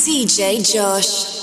DJ Josh.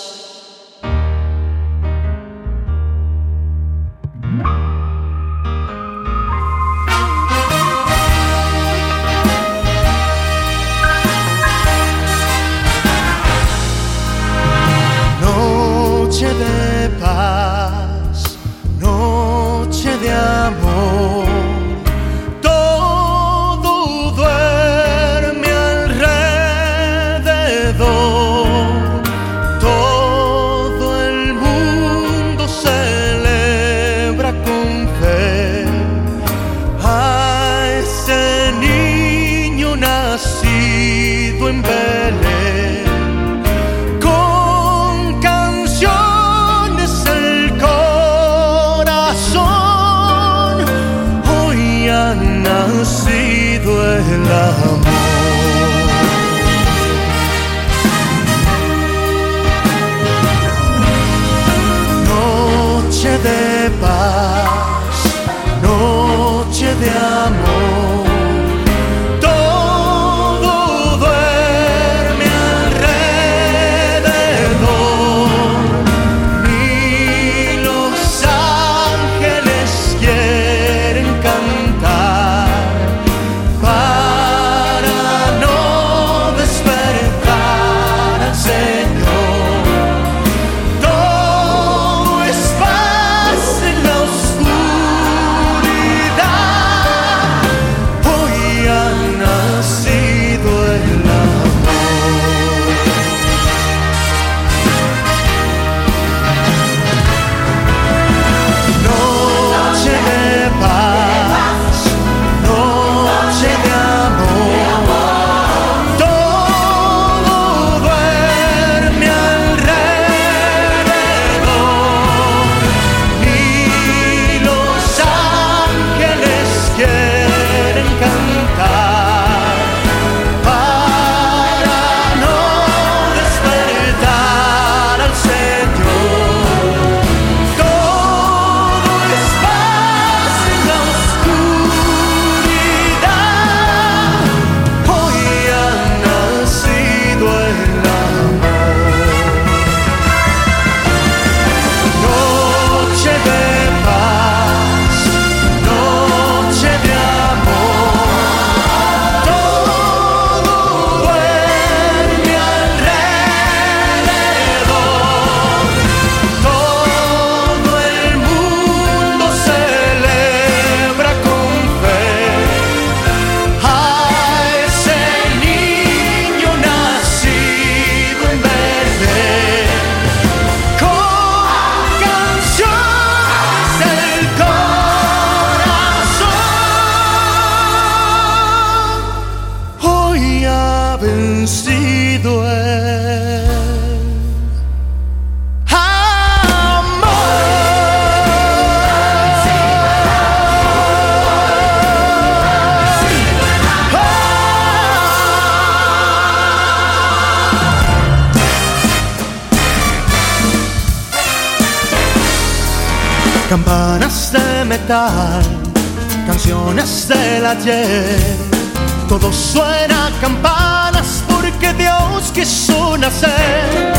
Todo suena a campanas porque Dios quiso nacer.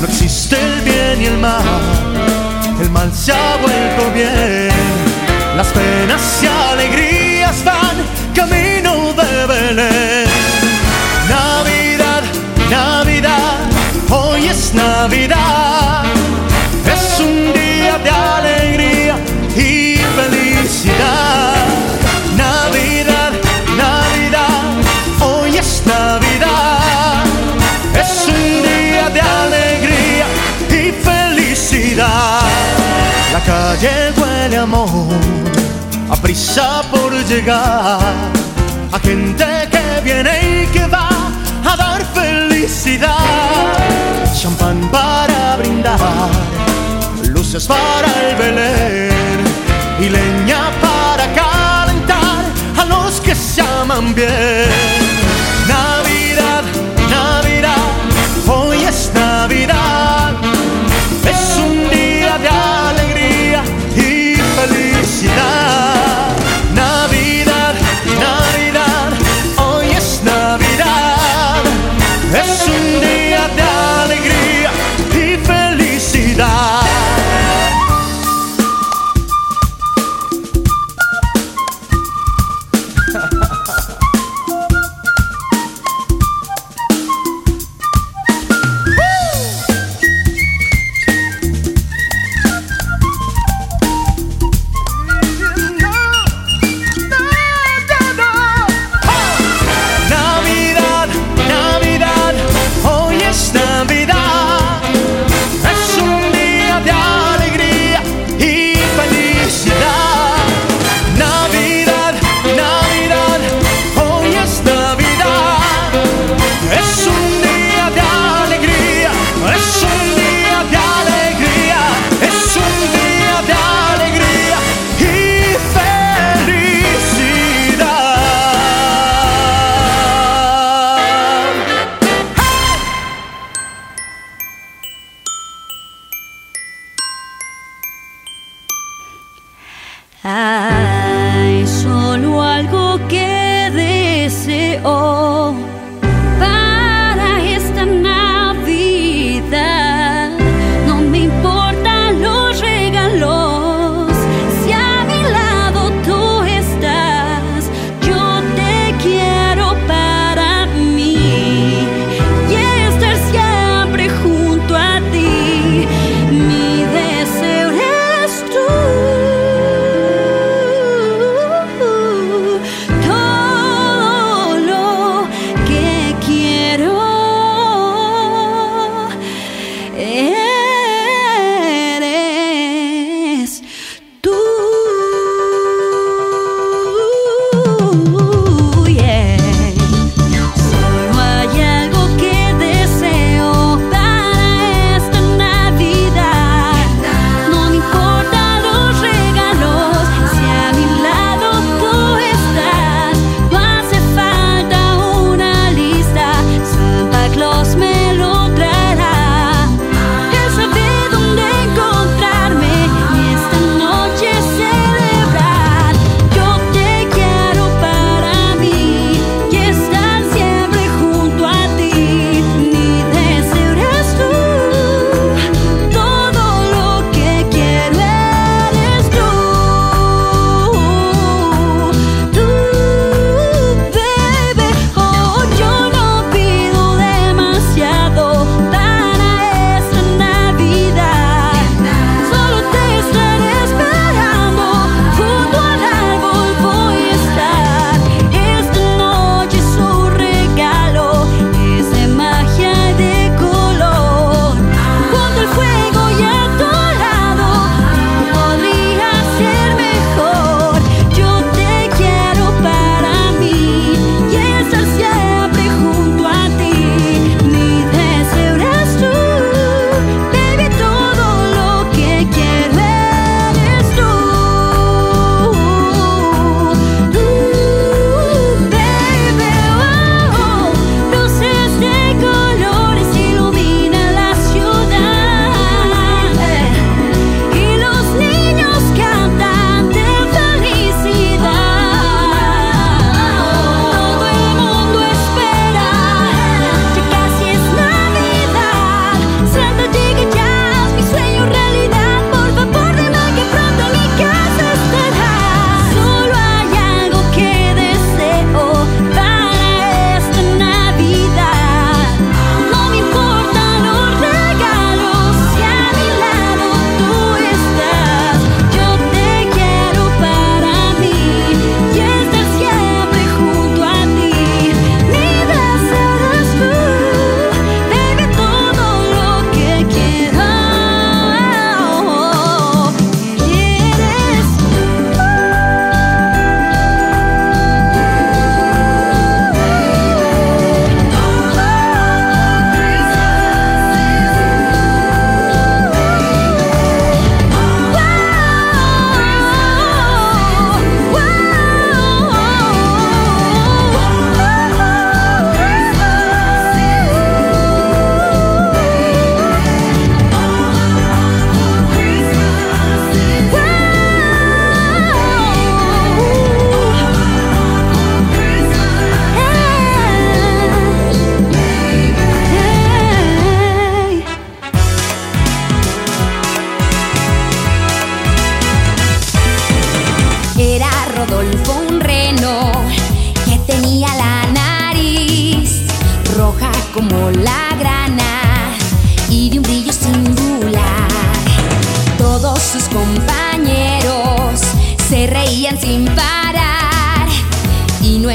No existe el bien y el mal, el mal se ha vuelto bien. Las penas y alegrías van camino de Belén. Navidad, Navidad, hoy es Navidad. a prisa por llegar, a gente que viene y que va a dar felicidad, champán para brindar, luces para el Belén y leña para calentar a los que se aman bien.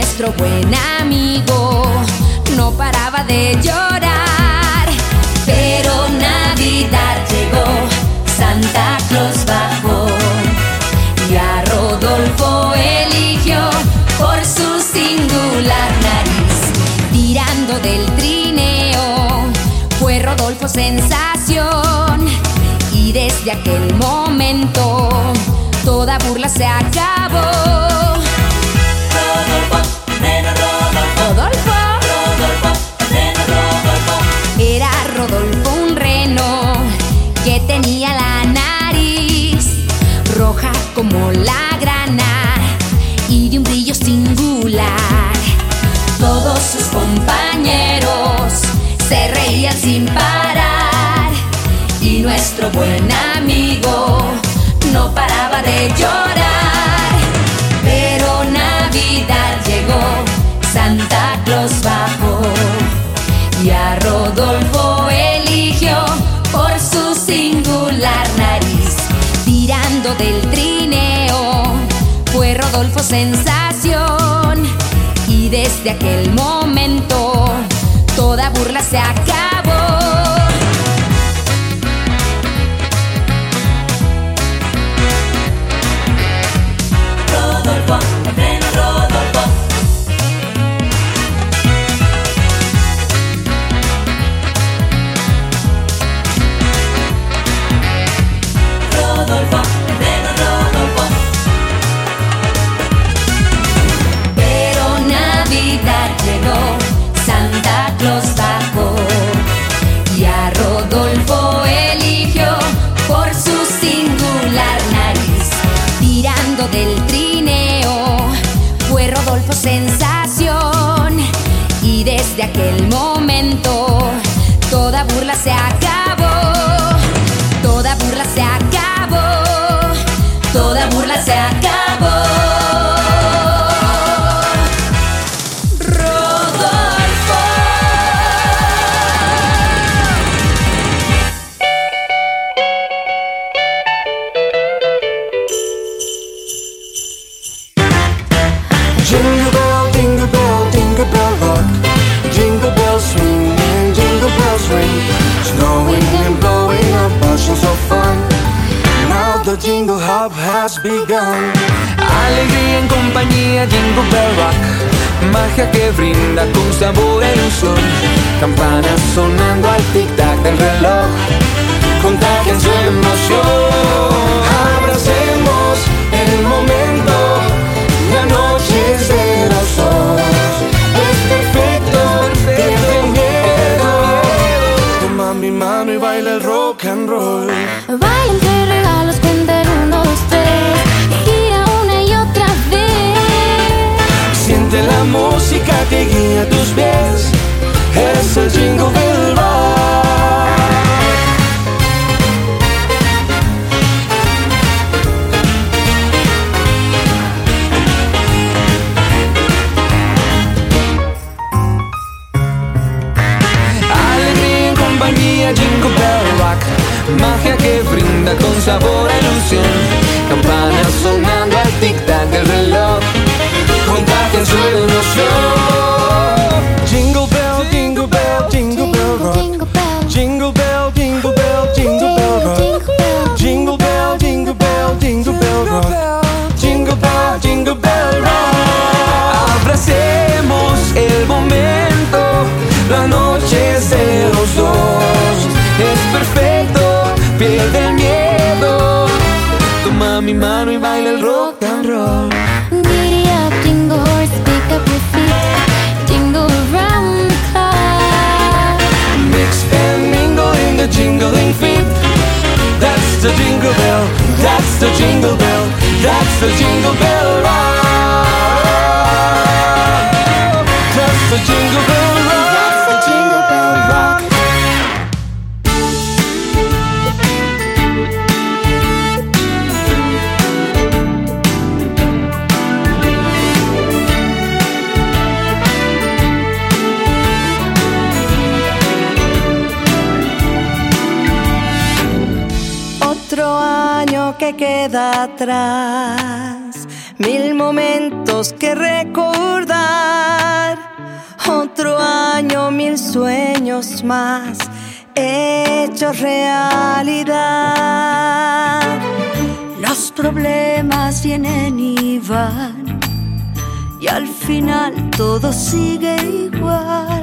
Nuestro buen amigo no paraba de llorar. Pero Navidad llegó, Santa Claus bajó y a Rodolfo eligió por su singular nariz. Tirando del trineo fue Rodolfo sensación y desde aquel momento toda burla se acabó. Llorar. Pero Navidad llegó, Santa Claus bajó y a Rodolfo eligió por su singular nariz. Tirando del trineo fue Rodolfo sensación y desde aquel momento toda burla se acabó. Rock and roll. Baila entre regalos, cuenta el uno, dos, tres. Gira una y otra vez. Siente la música que guía tus pies. Es el jingle Toma mi mano y baila el rock and roll. Giddy up, jingle horse, pick up your feet. Jingle around the clock. Mix and mingle in the jingling feet. That's the jingle bell. That's the jingle bell. That's the jingle bell rock. That's the jingle bell queda atrás. Mil momentos que recordar. Otro año, mil sueños más hechos realidad. Los problemas vienen y van. Y al final todo sigue igual.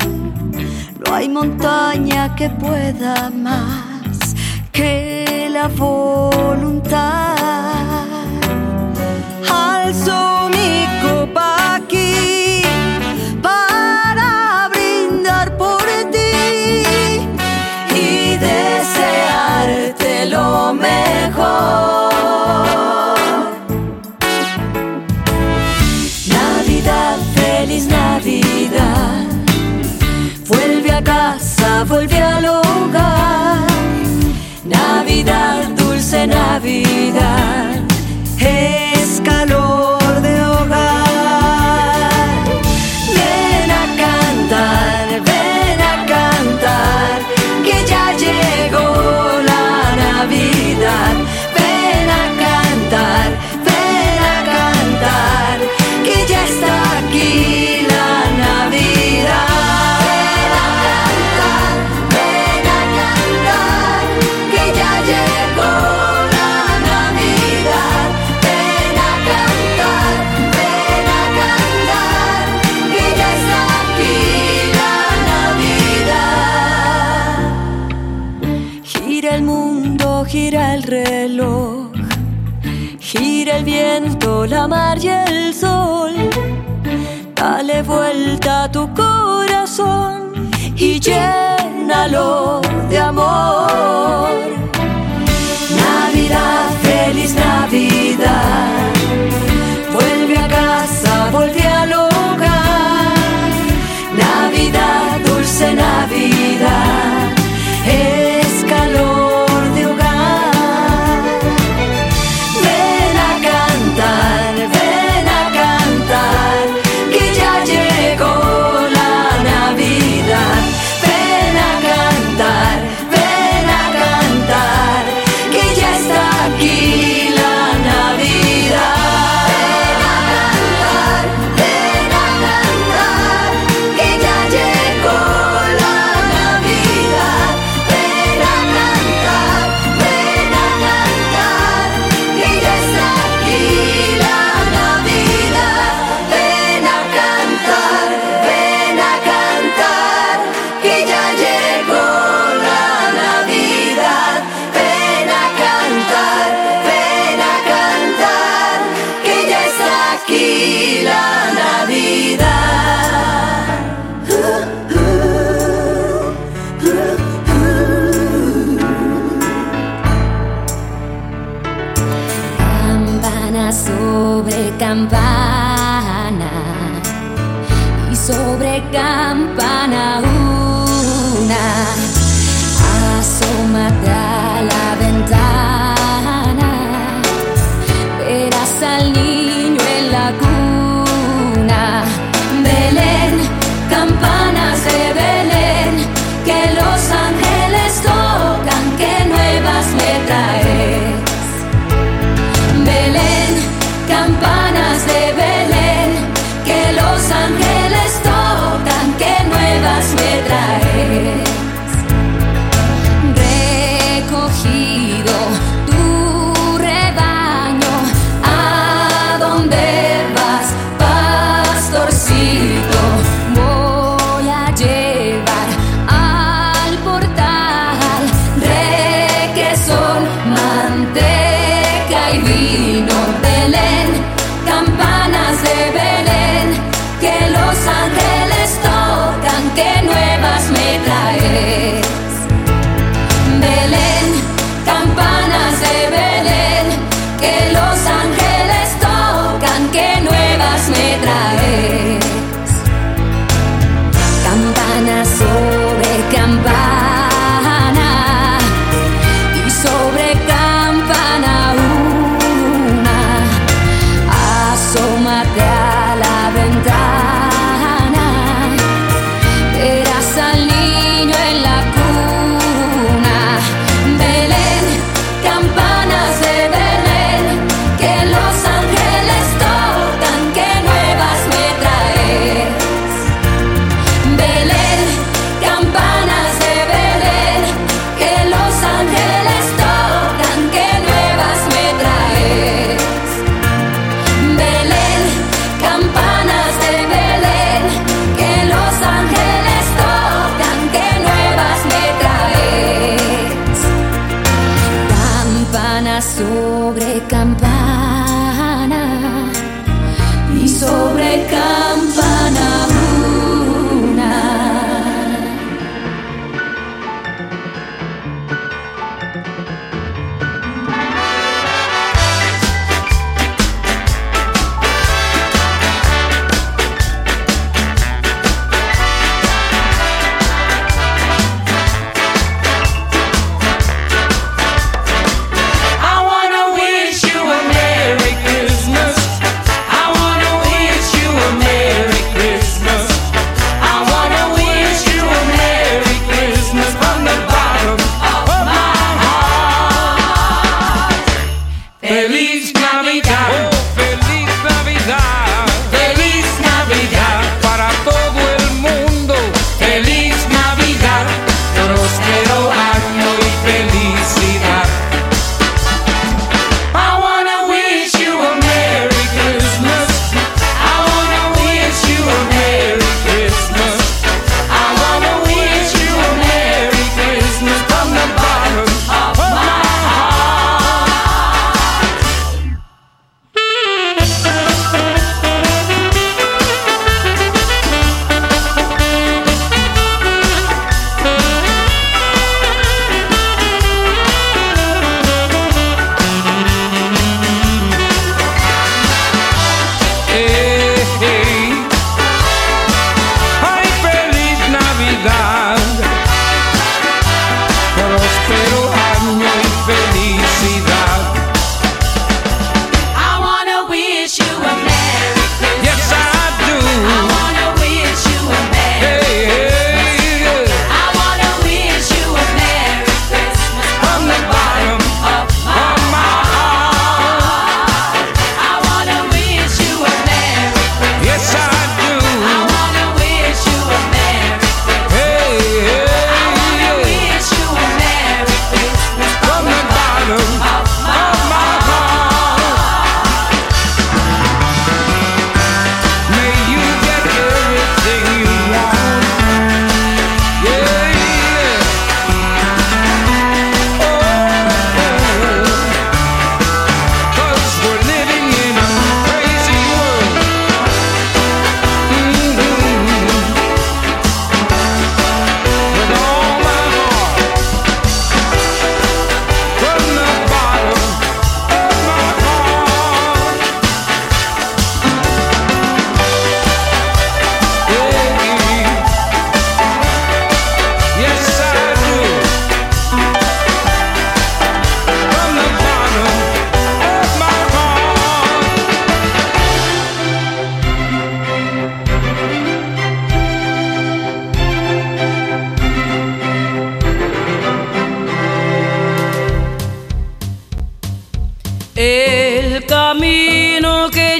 No hay montaña que pueda más que la voluntad. Alzo mi copa aquí para brindar por ti y desearte lo mejor. Navidad, feliz Navidad. Vuelve a casa, vuelve al hogar. Dulce Navidad, es calor. la mar y el sol. Dale vuelta a tu corazón y llénalo de amor. Navidad, feliz Navidad.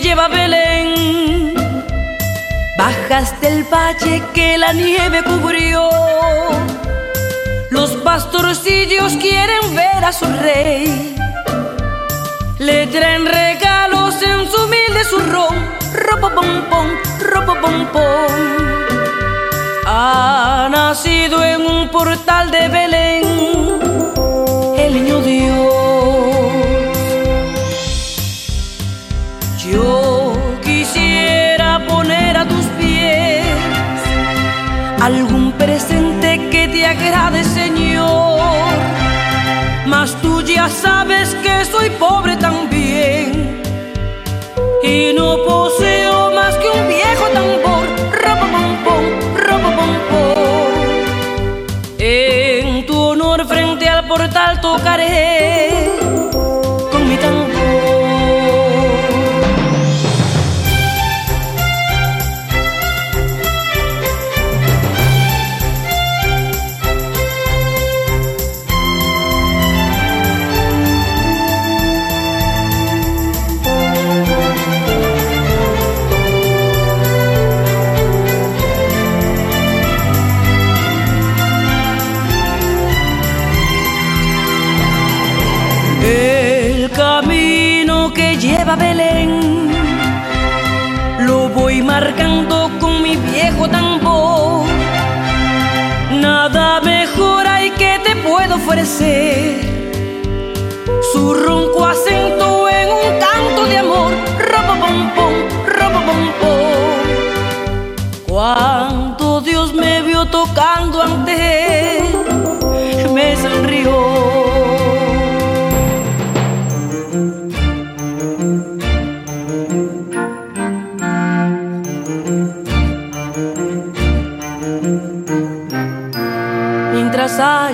Lleva a Belén. Bajas del valle que la nieve cubrió. Los pastorcillos quieren ver a su rey. Le traen regalos en su humilde zurrón. Ropo pom pom, ropo pom pom. Ha nacido en un portal de Belén Señor. Mas tú ya sabes que soy pobre también y no poseo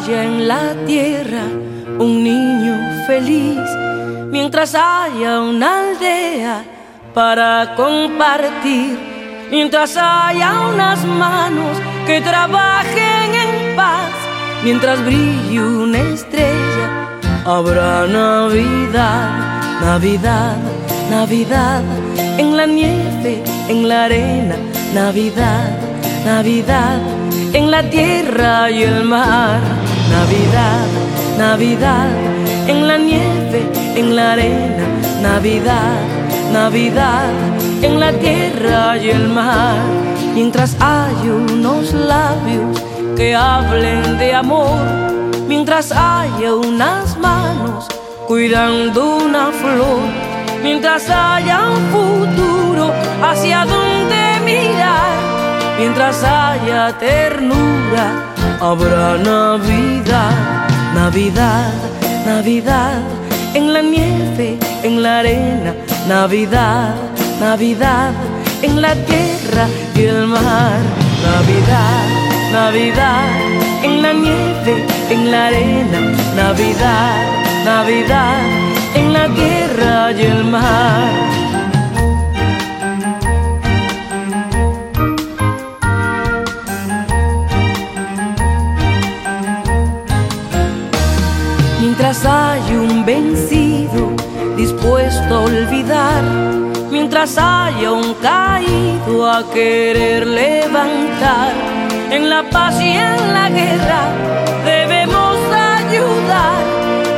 haya en la tierra un niño feliz, mientras haya una aldea para compartir, mientras haya unas manos que trabajen en paz, mientras brille una estrella, habrá Navidad, Navidad, Navidad, en la nieve, en la arena, Navidad, Navidad, en la tierra y el mar, Navidad, Navidad, en la nieve, en la arena, Navidad, Navidad, en la tierra y el mar, mientras hay unos labios que hablen de amor, mientras haya unas manos cuidando una flor, mientras haya un futuro hacia donde mirar, mientras haya ternura, habrá Navidad, Navidad, Navidad, en la nieve, en la arena, Navidad, Navidad, en la tierra y el mar, Navidad, Navidad, en la nieve, en la arena, Navidad, Navidad, en la tierra y el mar. Mientras hay un vencido dispuesto a olvidar, mientras haya un caído a querer levantar, en la paz y en la guerra debemos ayudar,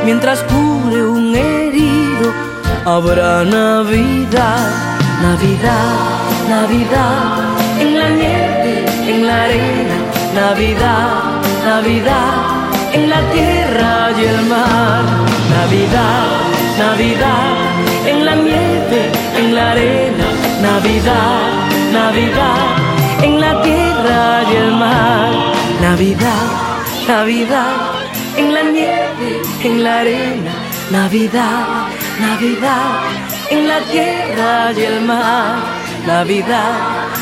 mientras cure un herido, habrá Navidad, Navidad, Navidad, en la nieve, en la arena, Navidad, Navidad en la tierra y el mar. Navidad, Navidad, en la nieve, en la arena. Navidad, Navidad, en la tierra y el mar. Navidad, Navidad, en la nieve, en la arena. Navidad, Navidad, en la tierra y el mar. Navidad,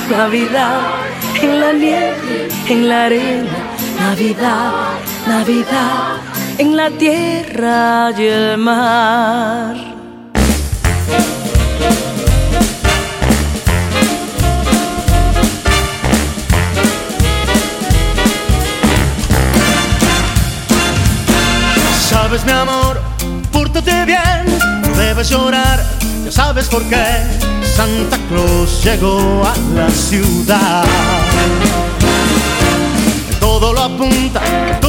Navidad, en la nieve, en la arena. Navidad, Navidad en la tierra y el mar. Sabes mi amor, pórtate bien, no debes llorar, ya sabes por qué. Santa Claus llegó a la ciudad. Todo lo apunta, todo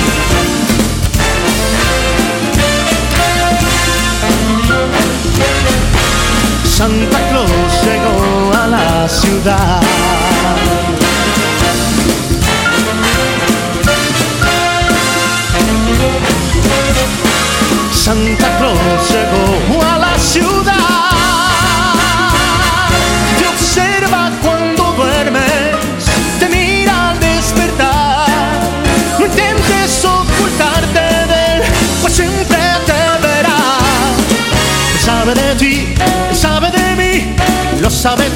Santa Claus llegó a la ciudad. Santa Claus llegó a la ciudad. sabe